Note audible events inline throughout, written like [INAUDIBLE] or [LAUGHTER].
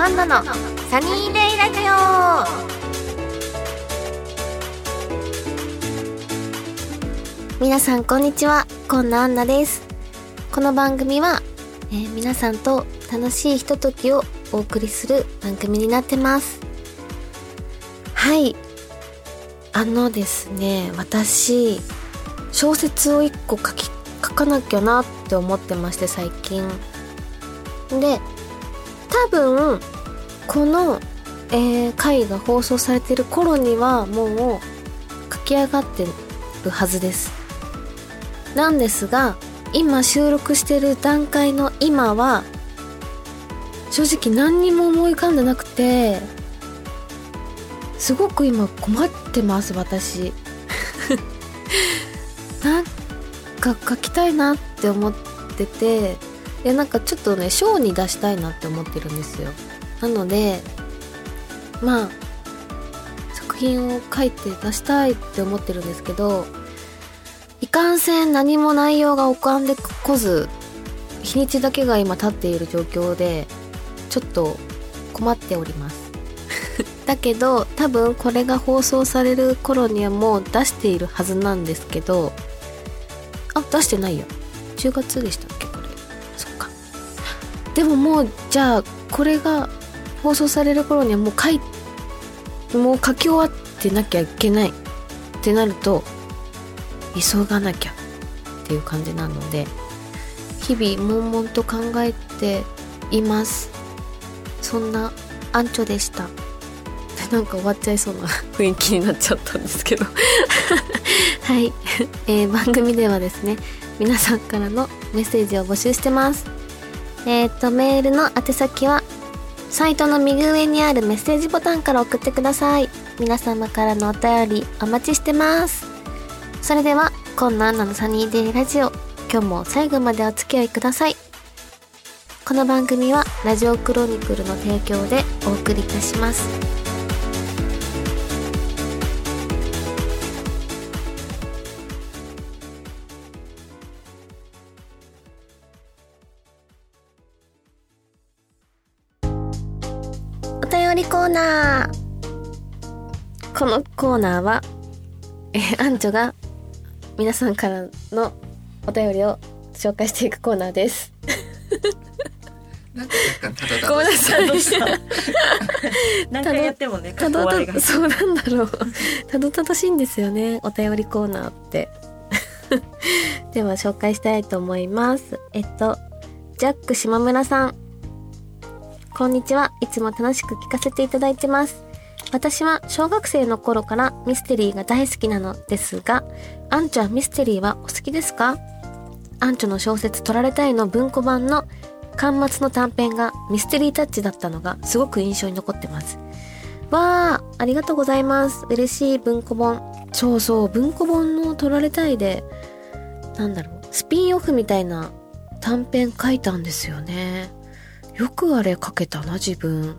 アンナのサニーデイラジオ。皆さんこんにちは。こんなアンナです。この番組は、えー、皆さんと楽しいひとときをお送りする番組になってます。はい。あのですね私小説を一個書き書かなきゃなって思ってまして最近。で多分この、えー、回が放送されてる頃にはもう書き上がってるはずです。なんですが今収録してる段階の今は正直何にも思い浮かんでなくてすごく今困ってます私。[LAUGHS] なんか書きたいなって思ってていやなんかちょっとねショーに出したいなって思ってるんですよ。なのでまあ作品を書いて出したいって思ってるんですけどいかんせん何も内容が浮かんでこず日にちだけが今経っている状況でちょっと困っております。[LAUGHS] だけど多分これが放送される頃にはもう出しているはずなんですけどあ出してないよ10月でした。でももうじゃあこれが放送される頃にはもう書いもう書き終わってなきゃいけないってなると急がなきゃっていう感じなので日々悶々と考えています。そんなアンチョでした。なんか終わっちゃいそうな雰囲気になっちゃったんですけど。[LAUGHS] はい、えー、番組ではですね皆さんからのメッセージを募集してますえっ、とメールの宛先はサイトの右上にあるメッセージボタンから送ってください。皆様からのお便りお待ちしてます。それではこんなアナのサニーデイラジオ。今日も最後までお付き合いください。この番組はラジオクロニクルの提供でお送りいたします。ーナーこのコーナーは、えー、アンチョが皆さんからのお便りを紹介していくコーナーです。ごめんなさい。[LAUGHS] 何回やってもね、たどたそうなんだろう。たどたどしいんですよね、お便りコーナーって。[LAUGHS] では紹介したいと思います。えっと、ジャック島村さん。こんにちは。いつも楽しく聞かせていただいてます。私は小学生の頃からミステリーが大好きなのですが、アンチョはミステリーはお好きですか？アンチョの小説取られたいの文庫版の巻末の短編がミステリータッチだったのがすごく印象に残ってます。わー、ありがとうございます。嬉しい文庫本。そうそう、文庫本の取られたいで、なんだろう、スピンオフみたいな短編書いたんですよね。よくあれ書けたな、自分。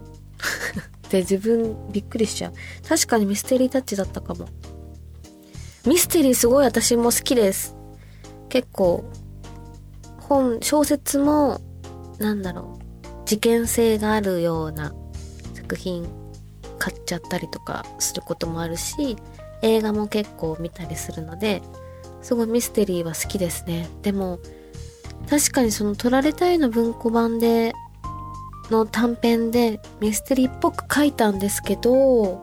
[LAUGHS] で、自分びっくりしちゃう。確かにミステリータッチだったかも。ミステリーすごい私も好きです。結構、本、小説も、なんだろう、事件性があるような作品買っちゃったりとかすることもあるし、映画も結構見たりするので、すごいミステリーは好きですね。でも、確かにその取られたいの文庫版での短編でミステリーっぽく書いたんですけど、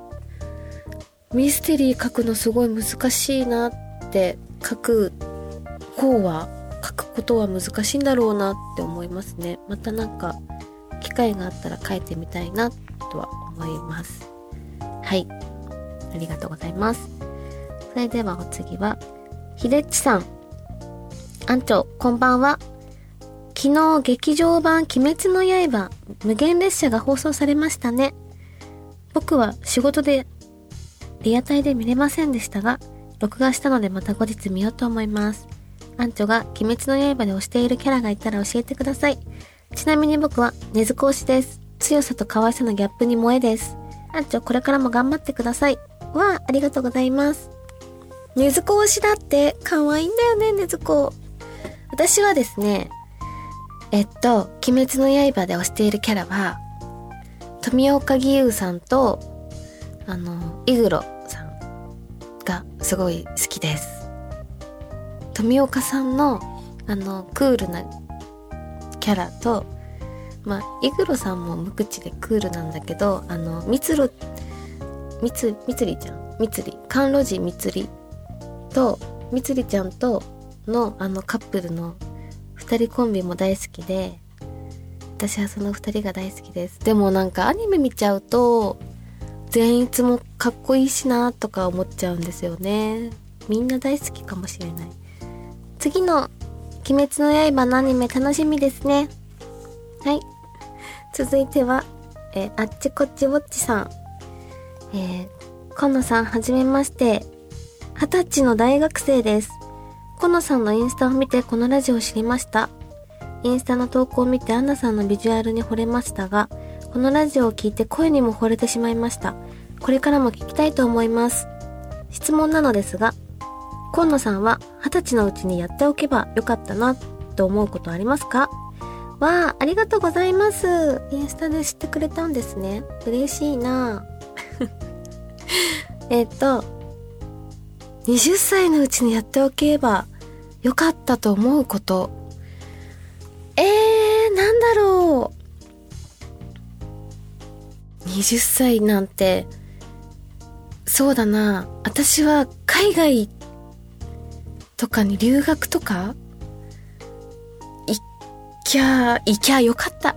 ミステリー書くのすごい難しいなって書く方は書くことは難しいんだろうなって思いますね。またなんか機会があったら書いてみたいなとは思います。はい。ありがとうございます。それではお次は、ひでっちさん。アンチョ、こんばんは。昨日劇場版鬼滅の刃無限列車が放送されましたね。僕は仕事でリアタイで見れませんでしたが、録画したのでまた後日見ようと思います。アンチョが鬼滅の刃で推しているキャラがいたら教えてください。ちなみに僕は根津子推しです。強さと可愛さのギャップに萌えです。アンチョこれからも頑張ってください。わあ、ありがとうございます。根津子推しだって可愛いんだよね、根津子。私はですね、えっと、鬼滅の刃で推しているキャラは、富岡義勇さんとあのイグロさんがすごい好きです。富岡さんのあのクールなキャラとまあイグロさんも無口でクールなんだけどあのみつろみつみつりちゃん？みつり甘露寺みつりとみつりちゃんとのあのカップルの2人コンビも大好きで私はその2人が大好きです。でもなんかアニメ見ちゃうと善逸もかっこいいしなとか思っちゃうんですよね。みんな大好きかもしれない。次の「鬼滅の刃」のアニメ楽しみですね。はい。続いては、えあっちこっちウォッチさん。えー、このさんはじめまして。二十歳の大学生です。このさんのインスタを見てこのラジオを知りました。インスタの投稿を見てアンナさんのビジュアルに惚れましたがこのラジオを聞いて声にも惚れてしまいました。これからも聞きたいと思います。質問なのですが今野さんは二十歳のうちにやっておけばよかったなと思うことありますか？わあ、ありがとうございます。インスタで知ってくれたんですね。嬉しいな。[LAUGHS] えっと、20歳のうちにやっておけばよかったと思うこと。えー、なんだろう。20歳なんて、そうだな。私は海外とかに留学とか行きゃ、行きゃよかった。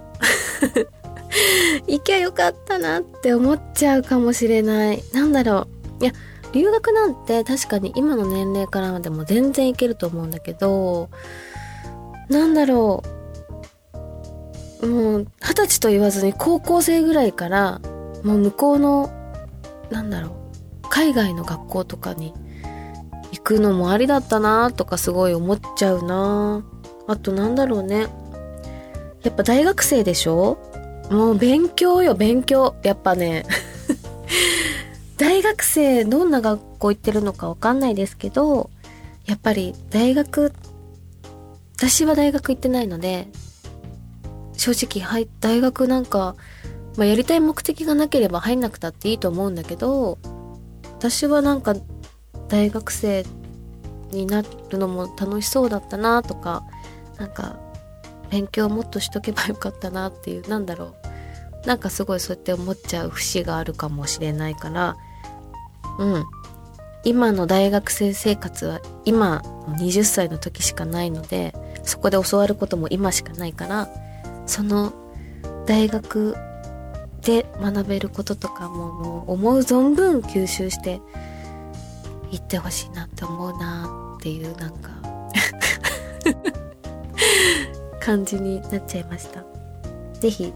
[LAUGHS] 行きゃよかったなって思っちゃうかもしれない。なんだろう。いや、留学なんて確かに今の年齢からでも全然いけると思うんだけど、なんだろう。もう、二十歳と言わずに高校生ぐらいから、もう向こうの、なんだろう、海外の学校とかに行くのもありだったなとかすごい思っちゃうなあとなんだろうね。やっぱ大学生でしょ？もう勉強よ、勉強。やっぱね。大学生、どんな学校行ってるのかわかんないですけど、やっぱり大学、私は大学行ってないので、正直、はい、大学なんか、まあ、やりたい目的がなければ入んなくたっていいと思うんだけど、私はなんか、大学生になるのも楽しそうだったなとか、なんか、勉強もっとしとけばよかったなっていう、なんだろう。なんかすごいそうやって思っちゃう節があるかもしれないから、うん。今の大学生生活は今20歳の時しかないので、そこで教わることも今しかないから、その大学で学べることとかももう思う存分吸収して行ってほしいなって思うなっていうなんか [LAUGHS] 感じになっちゃいました。ぜひ、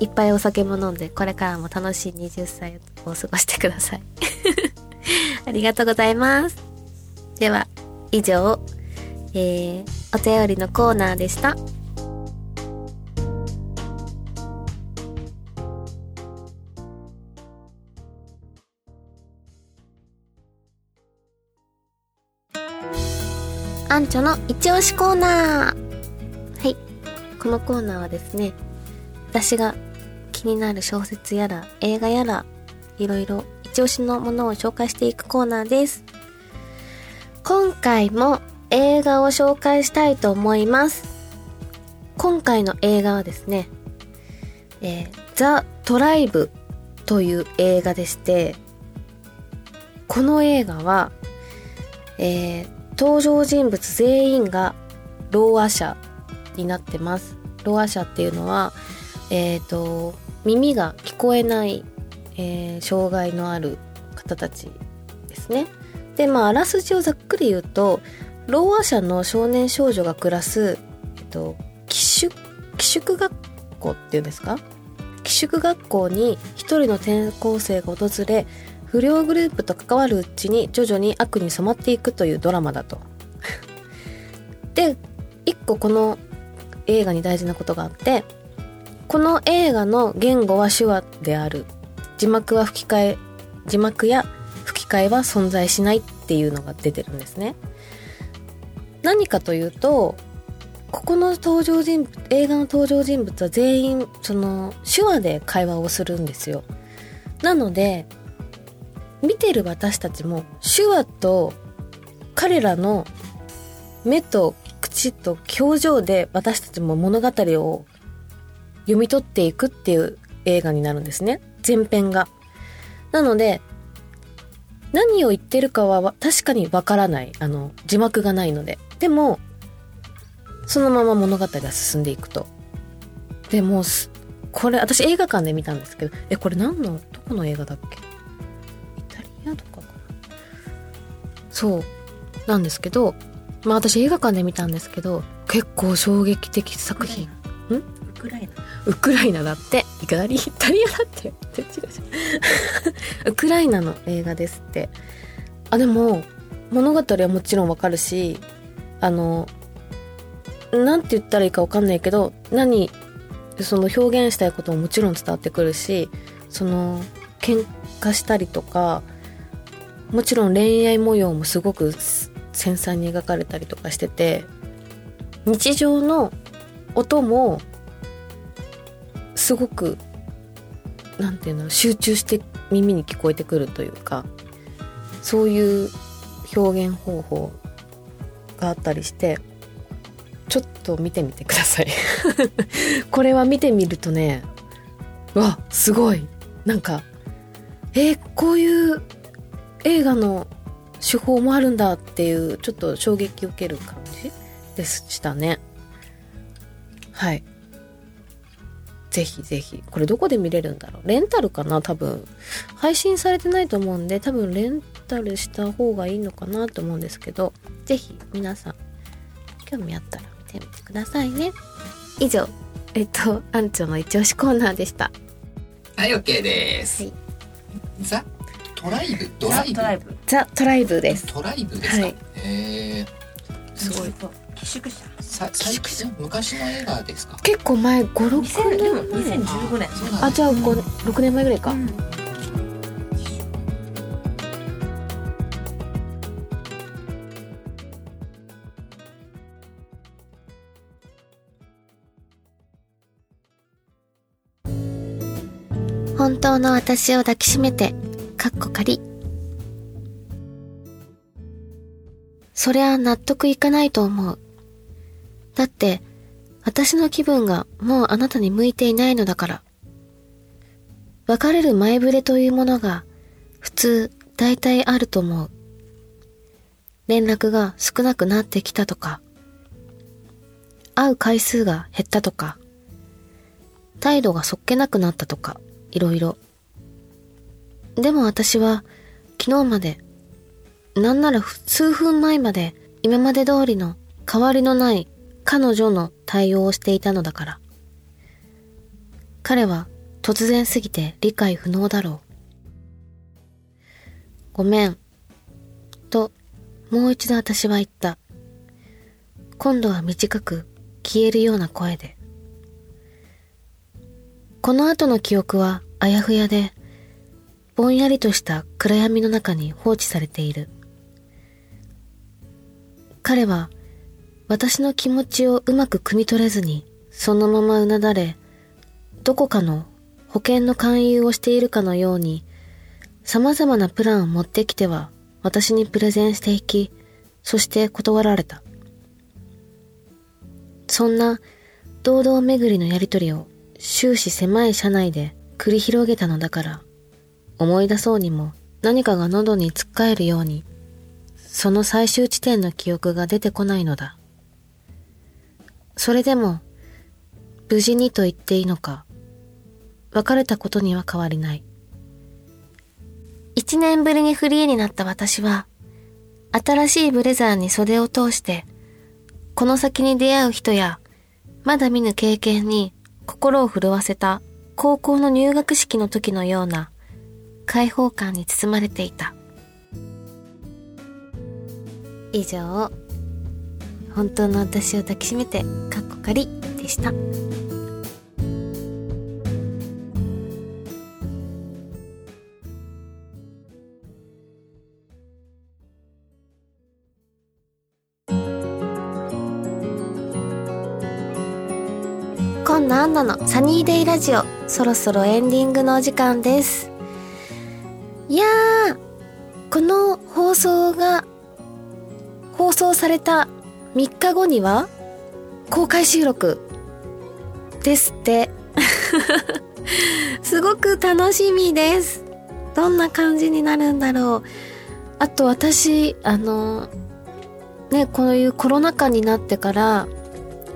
いっぱいお酒も飲んで、これからも楽しい20歳を過ごしてください。[LAUGHS] ありがとうございます。では、以上、えー、お便りのコーナーでした。アンチョの一押しコーナーはい。このコーナーはですね、私が気になる小説やら映画やら、いろいろ一押しのものを紹介していくコーナーです。今回も映画を紹介したいと思います。今回の映画はですね、えー、ザ・トライブという映画でして、この映画は、えー、登場人物全員がろうあ者になってます。ろうあ者っていうのは、えっ、と、耳が聞こえない、えー障害のある方たちですね。で、まあ、あらすじをざっくり言うと、ろうあ者の少年少女が暮らす、えっと、寄宿、寄宿学校っていうんですか？寄宿学校に一人の転校生が訪れ、不良グループと関わるうちに徐々に悪に染まっていくというドラマだと。[LAUGHS] で、一個この映画に大事なことがあって、この映画の言語は手話である。字幕は吹き替え、字幕や吹き替えは存在しないっていうのが出てるんですね。何かというと、ここの登場人物映画の登場人物は全員その手話で会話をするんですよなので見てる私たちも手話と彼らの目と口と表情で私たちも物語を読み取っていくっていう映画になるんですね前編が。なので何を言ってるかは確かにわからない。あの字幕がないので。でもそのまま物語が進んでいくと。でもこれ私映画館で見たんですけどえこれ何のどこの映画だっけ？イタリアとかかな？そうなんですけどまあ私映画館で見たんですけど結構衝撃的作品。ん。ウクライナ。ウクライナだって。イタリイタリアだって。[LAUGHS] ウクライナの映画ですって。あでも物語はもちろんわかるしあのなんて言ったらいいかわかんないけど何その表現したいことももちろん伝わってくるしその喧嘩したりとかもちろん恋愛模様もすごく繊細に描かれたりとかしてて日常の音もすごくなんていうの集中して耳に聞こえてくるというかそういう表現方法があったりしてちょっと見てみてください。[LAUGHS] これは見てみるとねわすごい。なんかえー、こういう映画の手法もあるんだっていうちょっと衝撃を受ける感じでしたね。はい。ぜひぜひ。これどこで見れるんだろう？レンタルかな？多分。配信されてないと思うんで、多分レンタルした方がいいのかなと思うんですけど、ぜひ皆さん、興味あったら見てみてくださいね。以上、えっと、アンチョの一押しコーナーでした。はい、OK です。はい、ザ・トライブ？ドライブ？ザ・トライブです。トライブですか、はい、へえ。すごい。寄宿舎。さ最近昔の映画ですか？結構前五六年。2015年。あじゃあ六年前ぐらいか、うん。本当の私を抱きしめて、かっこ仮。そりゃ納得いかないと思う。だって、私の気分がもうあなたに向いていないのだから。別れる前触れというものが普通大体あると思う。連絡が少なくなってきたとか、会う回数が減ったとか、態度がそっけなくなったとか、いろいろ。でも私は昨日まで、なんなら数分前まで今まで通りの変わりのない彼女の対応をしていたのだから。彼は突然すぎて理解不能だろう。ごめん。と、もう一度私は言った。今度は短く消えるような声で。この後の記憶はあやふやで、ぼんやりとした暗闇の中に放置されている。彼は私の気持ちをうまく汲み取れずに、そのままうなだれ、どこかの保険の勧誘をしているかのように、様々なプランを持ってきては、私にプレゼンしていき、そして断られた。そんな堂々巡りのやりとりを終始狭い車内で繰り広げたのだから、思い出そうにも何かが喉に突っかえるように、その最終地点の記憶が出てこないのだ。それでも、無事にと言っていいのか、別れたことには変わりない。一年ぶりにフリーになった私は、新しいブレザーに袖を通して、この先に出会う人や、まだ見ぬ経験に心を震わせた高校の入学式の時のような開放感に包まれていた。以上、本当の私を抱きしめてかっこかりでした。こんなアンナのサニーデイラジオそろそろエンディングのお時間ですいやーこの放送が放送された3日後には公開収録ですって。[LAUGHS] すごく楽しみです。どんな感じになるんだろう。あと私あのねこういうコロナ禍になってから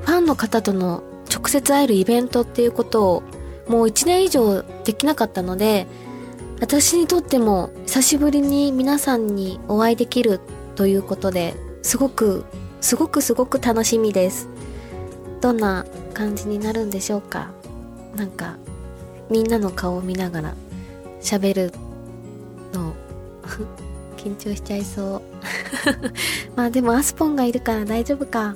ファンの方との直接会えるイベントっていうことをもう1年以上できなかったので私にとっても久しぶりに皆さんにお会いできるということですごくすごくすごく楽しみです。どんな感じになるんでしょうか？なんかみんなの顔を見ながら喋るの [LAUGHS] 緊張しちゃいそう。[LAUGHS] まあでもアスポンがいるから大丈夫か。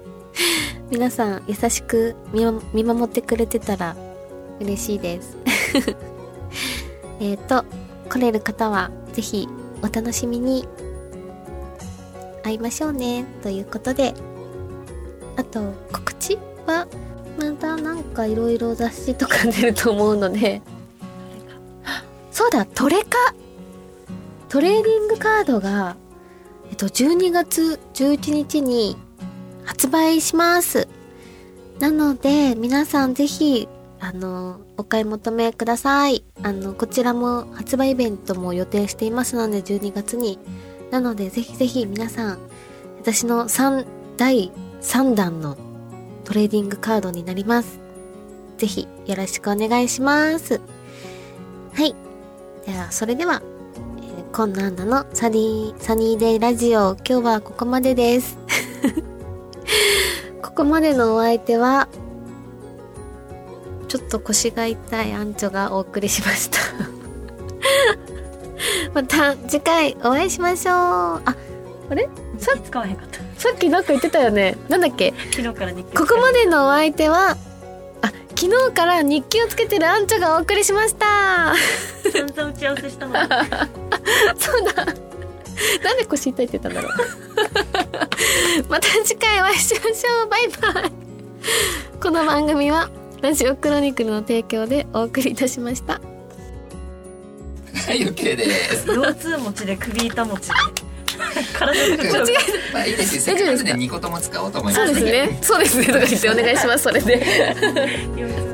[LAUGHS] 皆さん優しく見守ってくれてたら嬉しいです。えっと来れる方はぜひお楽しみに。会いましょうね。ということで。あと告知は？またなんかいろいろ雑誌とか出ると思うので。[LAUGHS] そうだトレカ。トレーディングカードがえっと12月11日に発売します。なので皆さんぜひあのお買い求めください。あのこちらも発売イベントも予定していますので12月になのでぜひぜひ皆さん私の3第3弾のトレーディングカードになります。ぜひよろしくお願いします。はい。ではそれでは、えー、コンナンのサニーサニーデイラジオ今日はここまでです。[LAUGHS] ここまでのお相手はちょっと腰が痛いアンチョがお送りしました。また次回お会いしましょう。ああれ？さっき使わへんかった。さっきなんか言ってたよね。なんだっけ？昨日から日記。ここまでのお相手はあ昨日から日記をつけてるアンチョがお送りしました。散々打ち合わせしたのに。[LAUGHS] そうだ。なんで腰痛いって言ったんだろう。[LAUGHS] また次回お会いしましょう。バイバイ。この番組はラジオクロニクルの提供でお送りいたしましたはい OK です。腰痛持ちで首痛持ちで。[LAUGHS] 体の間違まあいいですよ。せっかくなんで2個とも使おうと思いまそうすですね。そうですね。とか言ってお願いします。それで [LAUGHS]